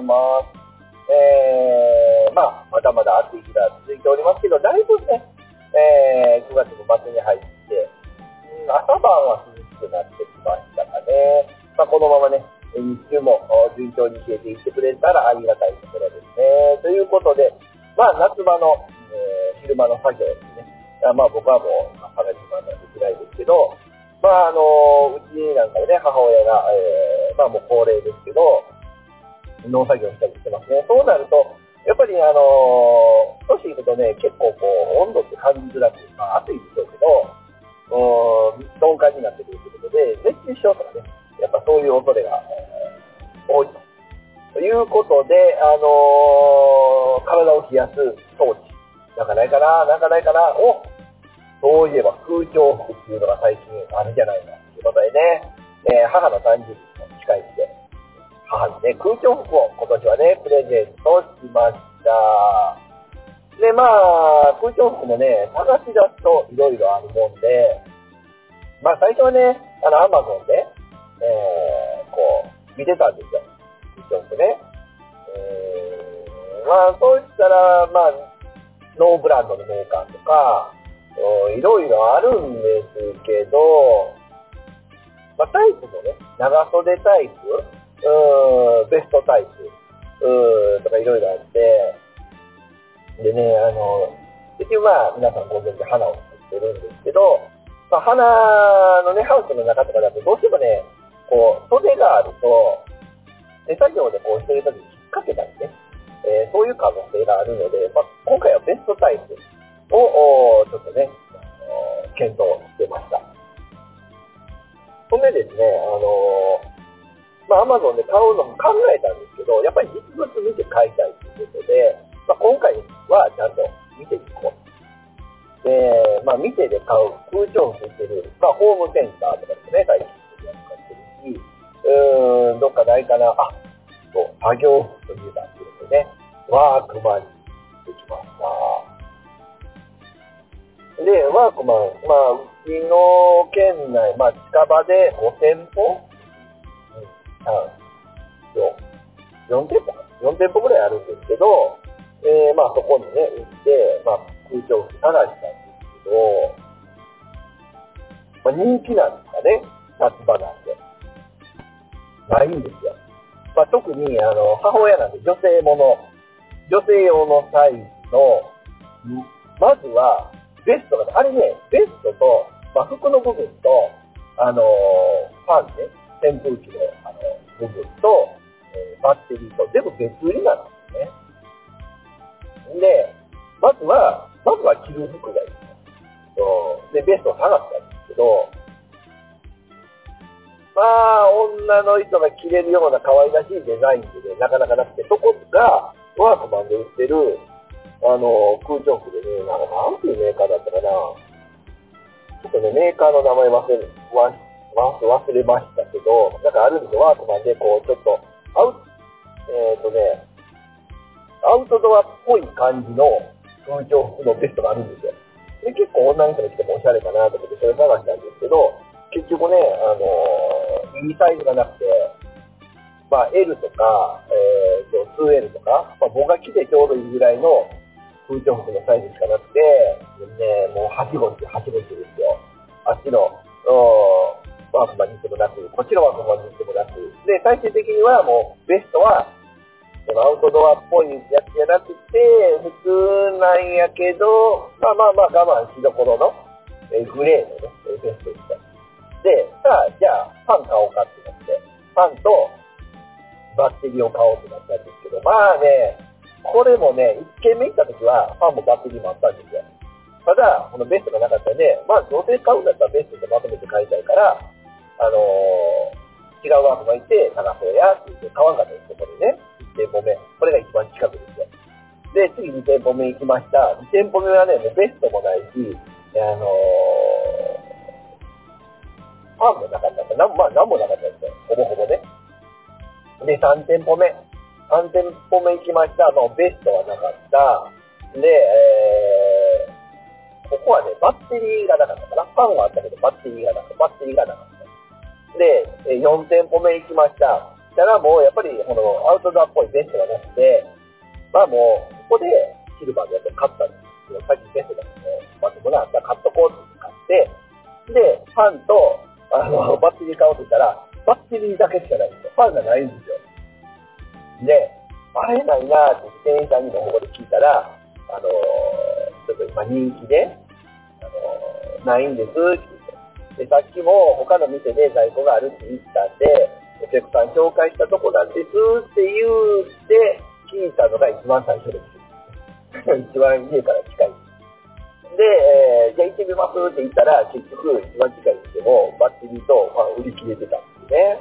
います。えー、まあ、まだまだ暑い日が続いておりますけど、だいぶね、えー、9月の末に入って、うん朝晩は涼しくなってきましたかね。まあ、このままね、日中も順調に冷えていってくれたらありがたいところですね。ということで、まあ、夏場の、えー昼間の作業ですね。まあ、僕はもう、朝が暇なんできないですけど、まあ、あの、うちなんかはね、母親が、えー、まあもう高齢ですけど、農作業したりしてますね。そうなると、やっぱりあの、年いくとね、結構こう、温度って感じづらく、まあ暑いでしょうけど、うん、鈍感になってくるということで、熱中症とかね、やっぱそういう恐れが、多いと。ということで、あの体を冷やす装置、なんかないかな、なんかないかな、おそういえば空調服っていうのが最近あるじゃないかということでね、えー母の誕生日の近い、母にね、空調服を今年はね、プレゼントしました。で、まあ、空調服もね、探し出すといろいろあるもんで、まあ最初はね、あの、アマゾンで、えー、こう、見てたんですよ。空調服ね。えー、まあそうしたら、まあ、ノーブランドのメーカーとか、いろいろあるんですけど、まあ、タイプもね、長袖タイプ、うーんベストタイプ、うーんとかいろいろあって、でね、あの、結局まあ、皆さんご存知花を作ってるんですけど、まあ、花のね、ハウスの中とかだとどうしてもね、こう、袖があると、手作業でこうしてるときに引っ掛けたりね、えーそういう可能性があるので、まあ、今回はベストタイプを、ちょっとね、検討してました。そんでですね、あのまあ、アマゾンで買うのも考えたんですけど、やっぱり実物見て買いたいということで、まあ、今回はちゃんと見ていこう。で、まあ、見てで買う空調服っていう、まあ、ホームセンターとかですね、最近使ってるし、うーん、どっかないかな、あ、そう、作業服というか、っていうことでね、ワークマンに行ってきました。で、ワークマン、まあ、うちの県内、まあ、近場で5店舗、4、店舗か ?4 店舗ぐらいあるんですけど、えー、まあ、そこにね、行って、まあ、空調服探したんですけど、まあ、人気なんですかね、夏場なんで。ないんですよ。まあ、特に、あの、母親なんで女性もの、女性用のサイズの、まずは、ベストが、あれね、ベストと、まあ、服の部分と、あのファンね、扇風機のあの部分と、えーバッテリーと全部別売りなんですね。で、まずは、まずは着る服がいい。そうで、ベストを探したんですけど、まあ、女の人が着れるような可愛らしいデザインでね、なかなかなくて、そこが、ワークマンで売ってる、あの、空調服でね、なんかなんていうメーカーだったかな。ちょっとね、メーカーの名前忘れ、わわ忘れましたけど、なんかあるんですよ、ワークマンで、こう、ちょっと、アウトえっ、とね、アウトドアっぽい感じの空調服のベストがあるんですよ。で、結構女の人が着てもおしゃれかなと思ってそれ探したんですけど、結局ね、あのーいいサイズがなくて、まあ L とか、えー、と 2L とか、まあ、僕が着てちょうどいいぐらいの空調服のサイズしかなくて、ね、もうはしごしてはしごしてですよ。あっちの、うんワークマンに行ってもなく、こっちのワークマンに行ってもなく、で、最終的にはもうベストは、そのアウトドアっぽいやつじゃなくて、普通なんやけど、まあまあまあ我慢しどころの、えグレーのね、ベストでした。で、さあ、じゃあ、パン買おうかってなって、パンとバッテリーを買おうってなったんですけど、まあね、これもね、1軒目行った時は、パンもバッテリーもあったんですよ。ただ、このベストがなかったんで、まあ、どうせ買うんだったらベストでまとめて買いたいから、あのー違うワークマン行って探そうやって言って買わんかったです、これね。1店舗目。これが一番近くですよ。で、次2店舗目行きました。2店舗目はね、もうベストもないし、あのーパンもなかった。なんまあ、なんもなかったですよ。ほぼほぼね。で、3店舗目。3店舗目行きました。もうベストはなかった。で、えー、ここはね、バッテリーがなかったかな。パンはあったけど、バッテリーがなかった。バッテリーがなかった。で、4店舗目行きました。したらもうやっぱりこのアウトドアっぽいベストがなくて、まあもうここでシルバーでやっぱ買ったんですけど、さっきベストだったので、まあでもな、じゃあ買っとこうって買って、で、ファンとあのバッテリー買おうとしたら、バッテリーだけしかないんですよ。ファンがないんですよ。で、あれないなって店員さんにもここで聞いたら、あのちょっと今人気で、あのないんですって。で、さっきも他の店で在庫があるって言ったんで、お客さん紹介したとこなんですって言って聞いたのが一番最初です。一番家から近い。で、えー、じゃあ行ってみますって言ったら、結局一番近いにしても、バッテリーとファン売り切れてたんですね。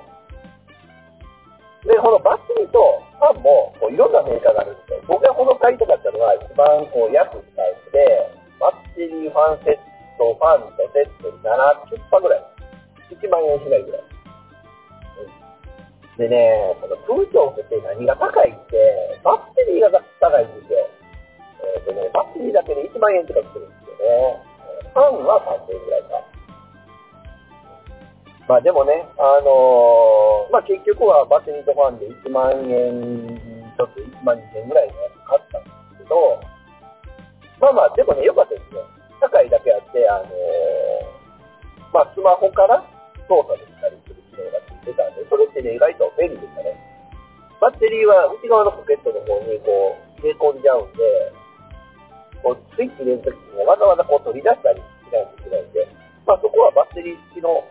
で、このバッテリーとファンもこういろんなメーカーがあるんですよ。僕がこの買いたかったのは一番こう安いタイプで、バッテリー、ファンセッ1万円しないぐらい。でね、この空調って何が高いって、バッテリーが高いんですよ。えっ、とね、バッテリーだけで1万円とかするんですよね。ファンは3000円ぐらいか。まあでもね、あのーまあ結局はバッテリーとファンで1万円、ちょっと1万2000円ぐらいのやつ買ったんですけど、まあまあでもね、良かったですね。高いだけあって、あのーまあスマホから操作できたりする機能がついてたんで、それってね、意外と便利でしたね。バッテリーは内側のポケットの方にこう入れ込んじゃうんで、こうスイッチ入れるときにわざわざこう取り出したりしないといけないんで、まあそこはバッテリー付きの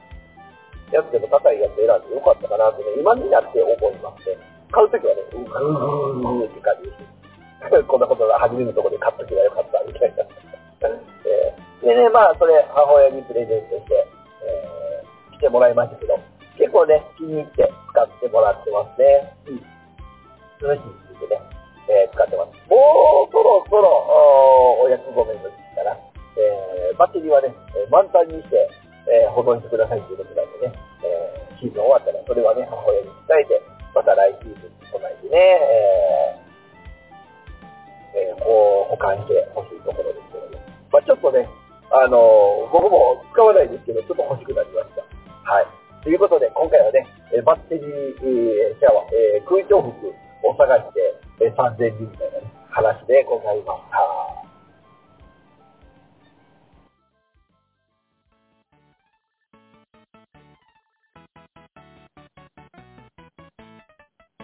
やつでも高いやつ選んでよかったかなってね、今になって思いますね。買うときはね、うーん、うーんって感じです。こんなことが初めのところで買っときゃよかったみたいな。えーでね、まあそれ母親にプレゼントして、えー来てもらいましたけど、結構ね、気に入って使ってもらってますね。うん。涼しい時期でね、えー使ってます。もうそろそろ、おお約ごめんの時期かな。えーバッテリーはね、えー満タンにして、えー保存してくださいということなんでね、えーシーズン終わったらそれはね、母親に伝えて、また来シーズンに備えてね、えーえーこう保管してほしいところですけどね。まあちょっとね、あのー僕も使わないですけど、ちょっと欲しくなりました。はい。ということで、今回はね、バッテリー、えーシャワー、えー空調服を探して、えー3000人みたいな、ね、話でございました。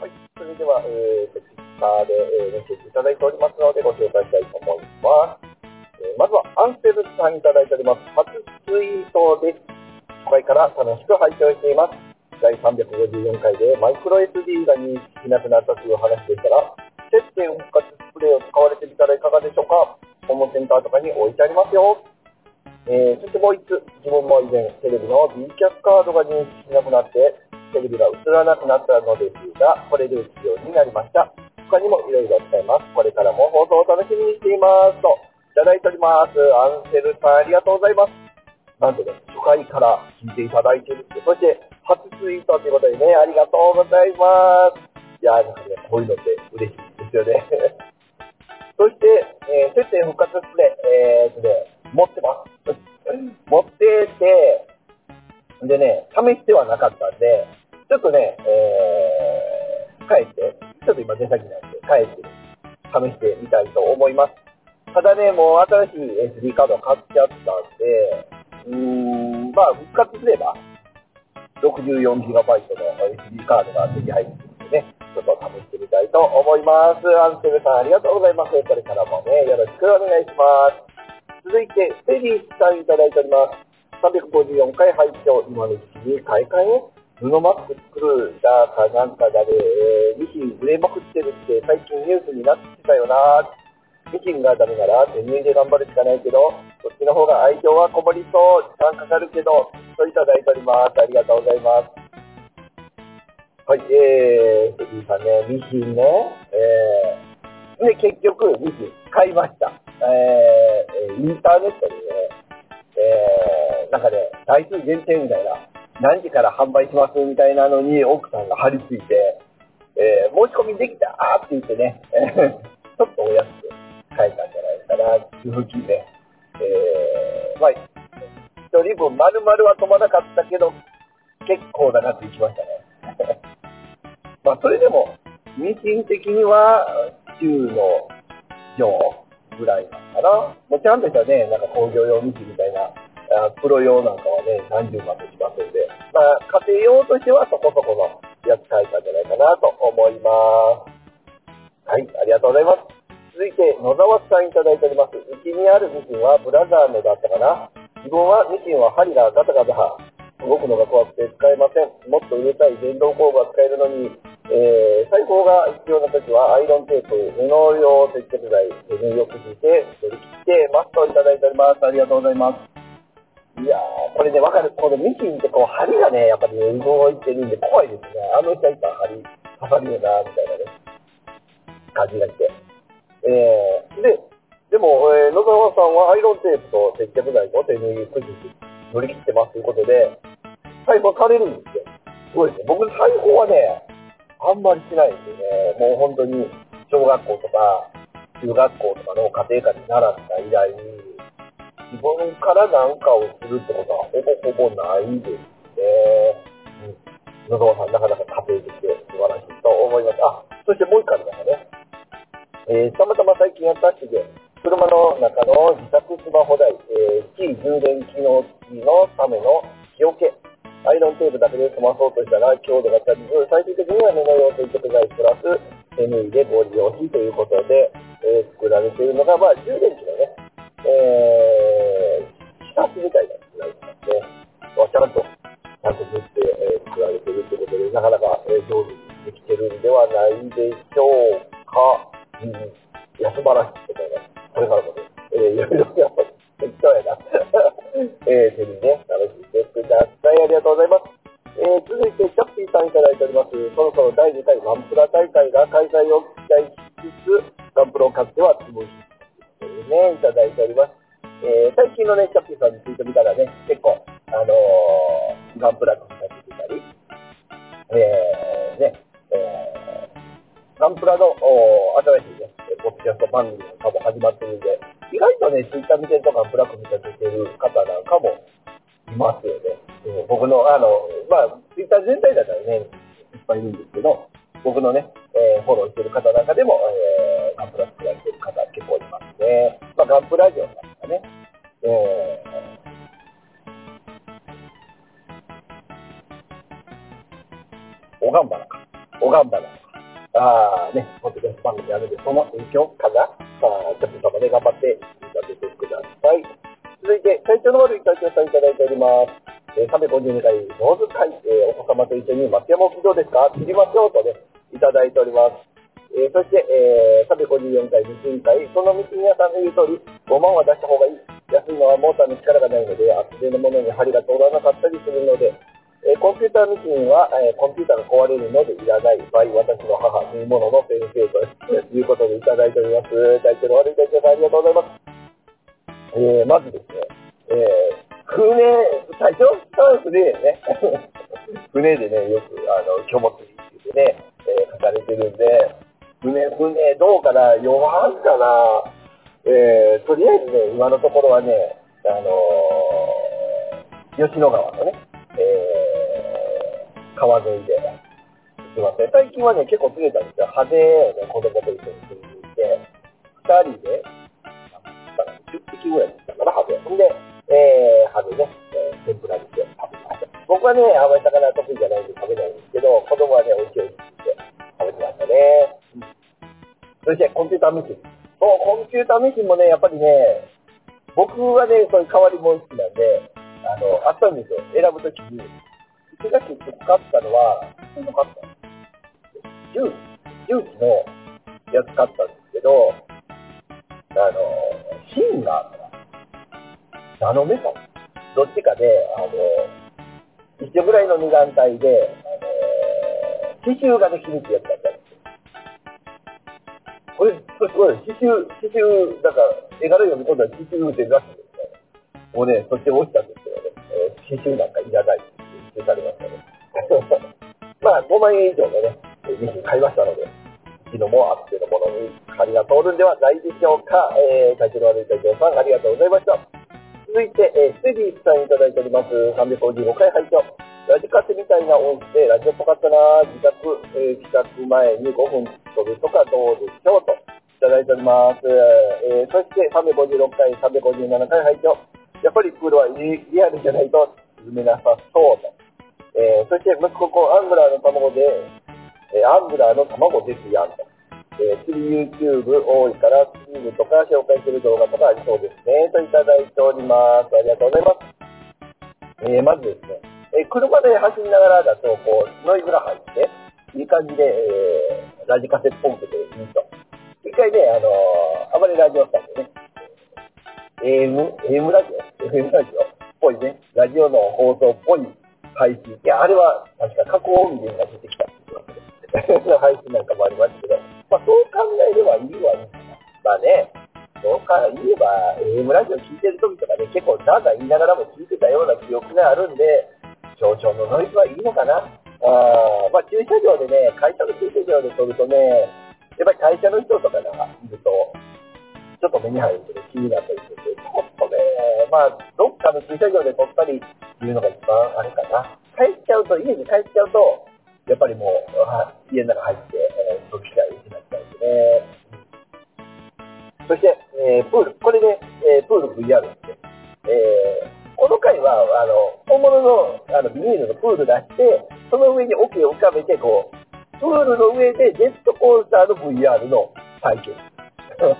はい。それでは、えーと、Twitter で、えーメッセージいただいておりますので、ご紹介したいと思います。えーまずは、アンセルさんいただいております。初ツイートです。初回から楽しく拝聴しています。第354回でマイクロ SD が認識しなくなったという話でしたら、接点復活スプレーを使われてみたらいかがでしょうか？ホームセンターとかに置いてありますよ。えーそしてもう一つ、自分も以前テレビの B キャスカードが認識しなくなって、テレビが映らなくなったのですが、これで映るようになりました。他にもいろいろ使います。これからも放送を楽しみにしています。と、いただいております。アンセルさん、ありがとうございます。なんとね、初回から聞いていただいてるって、そして初ツイートということでね、ありがとうございます。いやー、なんかね、こういうのって嬉しいですよね。そして、えー、接点復活スプレー、えーとね、持ってます。持ってて、でね、試してはなかったんで、ちょっとね、えー、帰って、ちょっと今出先なんで、帰って試してみたいと思います。ただね、もう新しい SD カード買っちゃったんで、うーん、まあ、復活すれば、64GB の SD カードが手に入るのでね、ちょっと試してみたいと思います。アンセルさん、ありがとうございます。これからもね、よろしくお願いします。続いて、ステディさんいただいております。354回拝聴今の時期に買い替え布マスク作るだかなんかだで、えーミシン売れまくってるって最近ニュースになってたよなミシンがダメなら手縫いで頑張るしかないけど、そっちの方が愛情はこもりそう、時間かかるけど、といただいております。ありがとうございます。はい、えー、ステディさんね、ミシンね、えー、で、結局、ミシン買いました。えー、インターネットでね、えー、なんかね、台数限定みたいな、何時から販売しますみたいなのに奥さんが張り付いて、えー、申し込みできたって言ってね、ちょっとお安く買えたんじゃないかな、続きね。えー、まあ、一人分丸々は飛ばなかったけど、結構な額いきましたね。まそれでも、ミシング的には、中の上ぐらいなのかな。もちゃんとしたね、なんか工業用ミシンみたいな、あプロ用なんかはね、何十万としますんで、まあ、家庭用としてはそこそこのやつ買えたんじゃないかなと思います。はい、ありがとうございます。続いて、野沢さんいただいております。うちにあるミシンはブラザーのだったかな。自分はミシンは針がガタガタ動くのが怖くて使えません。もっと売れたい電動工具が使えるのに、えー、裁縫が必要な時はアイロンテープ、布用接着剤、手縫いをくじて取り切ってますといただいております。ありがとうございます。いやー、これね、わかる。このミシンってこう、針がね、やっぱり、ね、動いてるんで怖いですね。あの人いった針刺さるよな、みたいなね、感じがして。えー、で、でも、えー、野沢さんはアイロンテープと接着剤と手縫いくじて乗り切ってますということで、裁縫されるんですよ。すごいですね。僕、裁縫はね、あんまりしないんでね。もう本当に、小学校とか、中学校とかの家庭科に習った以来に、自分から何かをするってことはほぼほぼないですね。うん。野沢さん、なかなか家庭的で素晴らしいと思います。あ、そしてもう一回ありましたね。えー、たまたま最近やったしで、車の中の自宅スマホ台、えー、非充電機能付きのための日よけアイロンテープだけで済まそうとしたら強度が足りず、最終的には布用接着剤プラス手縫いでご利用しということで、えー、作られているのが、まあ、充電いや、素晴らしいと思います。これからもね、えー、いろいろやっぱり、適当やな。えー、手にね、楽しんでください。ありがとうございます。えー、続いて、チャッピーさんいただいております。そろそろ第2回ガンプラ大会が開催を期待しつつ、ガンプラを買っては潰し、ね、いただいております。えー、最近のね、チャッピーさんについてみたらね、結構、あのー、ガンプラね、ツイッター見てるとか、ブラック見たててる方なんかもいますよね。うん、僕の、あの、まあ、ツイッター全体だったらね、いっぱいいるんですけど、僕のね、えー、フォローしてる方なんかでも、えー、ガンプラ作られてる方結構いますね。まあ、ガンプラジオなんかね、えー、おがんばなか。おがんばなか。あね、ポッドキャスト番組あるんで、その影響かなまあ、ちょっと様で頑張って見させてください。続いて、体調の悪い体調さんいただいております。えー、352回、上手会、えー、お子様と一緒に松山沖どうですか？知りましょうとね、いただいております。えー、そして、えー、354回、ミシン会、そのミシン屋さんの言う通り、5万は出した方がいい。安いのはモーターの力がないので、厚手のものに針が通らなかったりするので、えー、コンピューターミシンは、えー、コンピューターが壊れるのでいらない場合、私の母、縫い物の先生ということでいただいております。体調の悪い体調さんありがとうございます。えー、まずですね、えー、船、最初は船でね。船でね、よく、あの、今日も釣りってね、えー、書かれてるんで、船、船、どうかな、弱んかな、えー、とりあえずね、今のところはね、あのー、吉野川のね、えー、川沿いで、すいません。最近はね、結構釣れたんですよ。派手ね、子供と一緒に釣りに行って、二人で、10匹ぐらいだったかな、派手。んで、えー、派手ね、えー、天ぷらにして食べました。僕はね、あまり魚得意じゃないんで食べないんですけど、子供はね、美味しい美味しいって食べてましたね。うん、そして、コンピューターミシン。そう、コンピューターミシンもね、やっぱりね、僕はね、そういう変わりも好きなんで、あの、あったんですよ。選ぶときに、うちが結局買ったのは、普通の買った重重機のやつ買ったんですけど、あの、芯が、ナノメタルどっちかで、あの、一緒ぐらいの二眼帯で、あの、刺繍ができるってやつだったんですよ。これ、これすごい、刺繍、刺繍、だから、絵柄読み込んだら刺繍ってらしいですね。もうね、そっち落ちたんですけどね、えー、刺繍なんかいらないって言ってされましたね。まあ、5万円以上のね、ミシン買いましたので、昨日もあってのものに針が通るんではないでしょうか。えー、体調の悪い隊長さん、ありがとうございました。続いて、えー、ステディさんいただいております。355回拝聴。ラジカセみたいな音声、ラジオっぽかったな、自宅、えー、帰宅前に5分飛ぶとかどうでしょうと、いただいております。えー、そして356回、357回拝聴やっぱりプールはリアルじゃないと進めなさそうと。えー、そして息子子アングラーの卵で、えー、アングラーの卵ですやんと。えー、釣り YouTube 多いから、スリムとか紹介する動画とかありそうですね。といただいております。ありがとうございます。えー、まずですね、えー、車で走りながらだと、こう、ノイズが入って、いい感じで、えー、ラジカセポンプでいいと。一回ね、あのー、あまりラジオしたんでね、AM、AM ラジオ ?FM ラジオっぽいね、ラジオの放送っぽい配信。いや、あれは確か加工音源が出てきた配信なんかもありますけど、まあ、そう考えればいいわいいかな。まあね、そうか言えば、AM ラジオ聞いてる時とかね、結構なんか言いながらも聞いてたような記憶があるんで、少々のノイズはいいのかな。あまあ、駐車場でね、会社の駐車場で撮るとね、やっぱり会社の人とかがいると、ちょっと目に入るとね、気になったりするんで、ちょっとね、まあ、どっかの駐車場で撮ったりっていうのが一番あれかな。帰っちゃうと、家に帰っちゃうと、やっぱりもう、は家の中入って、えー、撮る機会を失っちゃうんでね。そして、えー、プール。これで、えー、プール VR です。えー、この回は、あの、本物のあのビニールのプール出して、その上に桶を浮かべて、こう、プールの上でジェットコースターの VR の体験。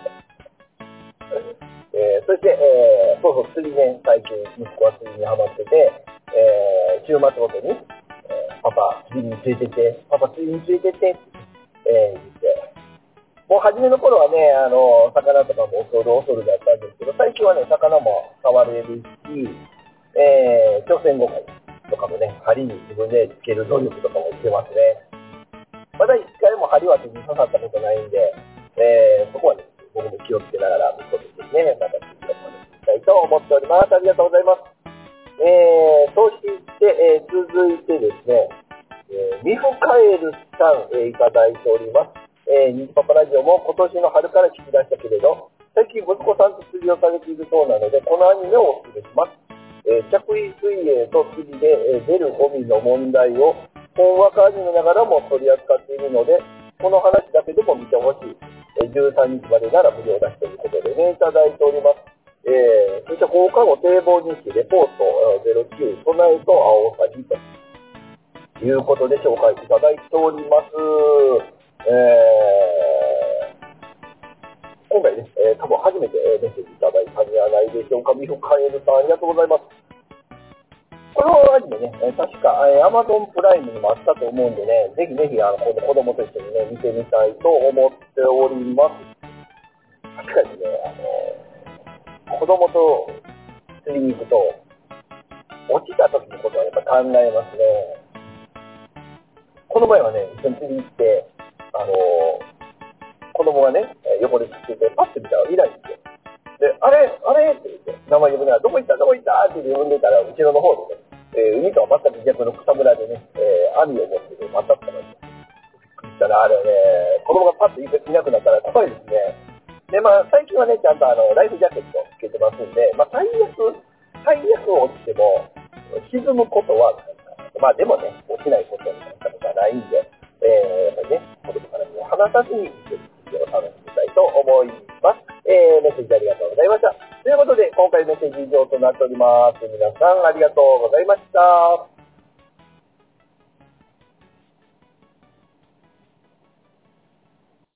えー、そして、えー、そうそう、釣りね、最近、息子は釣りにハマってて、えー、週末ごとに、パパ、釣りについてて、パパ、釣りについてて、えー、言って、もう初めの頃はね、あの、魚とかも恐る恐るだったんですけど、最近はね、魚も触れるし、えー、朝鮮語会とかもね、針に自分でつける努力とかもしてますね。まだ一回も針は手に刺さったことないんで、えー、そこはね、僕も気をつけながら、息子としてね、また次の話したいと思っております。ありがとうございます。えー、そして、えー、続いてですね、えー、ミフカエルさん、えー、いただいております。えー、ニジパパラジオも今年の春から聞き出したけれど、最近息子さんと釣りをされているそうなので、このアニメをお勧めします。えー、着衣水泳と釣りで、えー、出るゴミの問題を、本話アニメながらも取り扱っているので、この話だけでも見てほしい。えー、13日までなら無料出しということでね、いただいております。えー、そして放課後堤防日記レポート09、備えと青さぎということで紹介いただいております。えー、今回ね、えー、多分初めてメッセージいただいたんじゃないでしょうか。ミフカエルさん、ありがとうございます。このアニメね、え確か、えー、Amazon プライムにもあったと思うんでね、ぜひぜひ、あの、子供と一緒にね、見てみたいと思っております。確かにね、あの子供と釣りに行くと、落ちた時のことはやっぱ考えますね。この前はね、一緒に釣りに行って、あの子供がね、横で釣ってて、パッと見たらいないんですよ。で、あれあれって言って、名前呼ぶなら、どこ行ったどこ行った？って呼んでたら、後ろの方でね、えー、海とは全く逆の草むらでね、えー、網を持ってて、またったのに。びっくりしたら、あれね、子供がパッといなくなったら怖いですね。で、まあ、最近はね、ちゃんとあの、ライフジャケットますんで、まあ、最悪、最悪落ちても、沈むことはないか、まあ、でもね、落ちないことになったことはないんで、えー、やっぱりね、子供から目を離さずに、を楽しみたいと思います。えー、メッセージありがとうございました。ということで、今回メッセージ以上となっております。皆さんありがとうございました。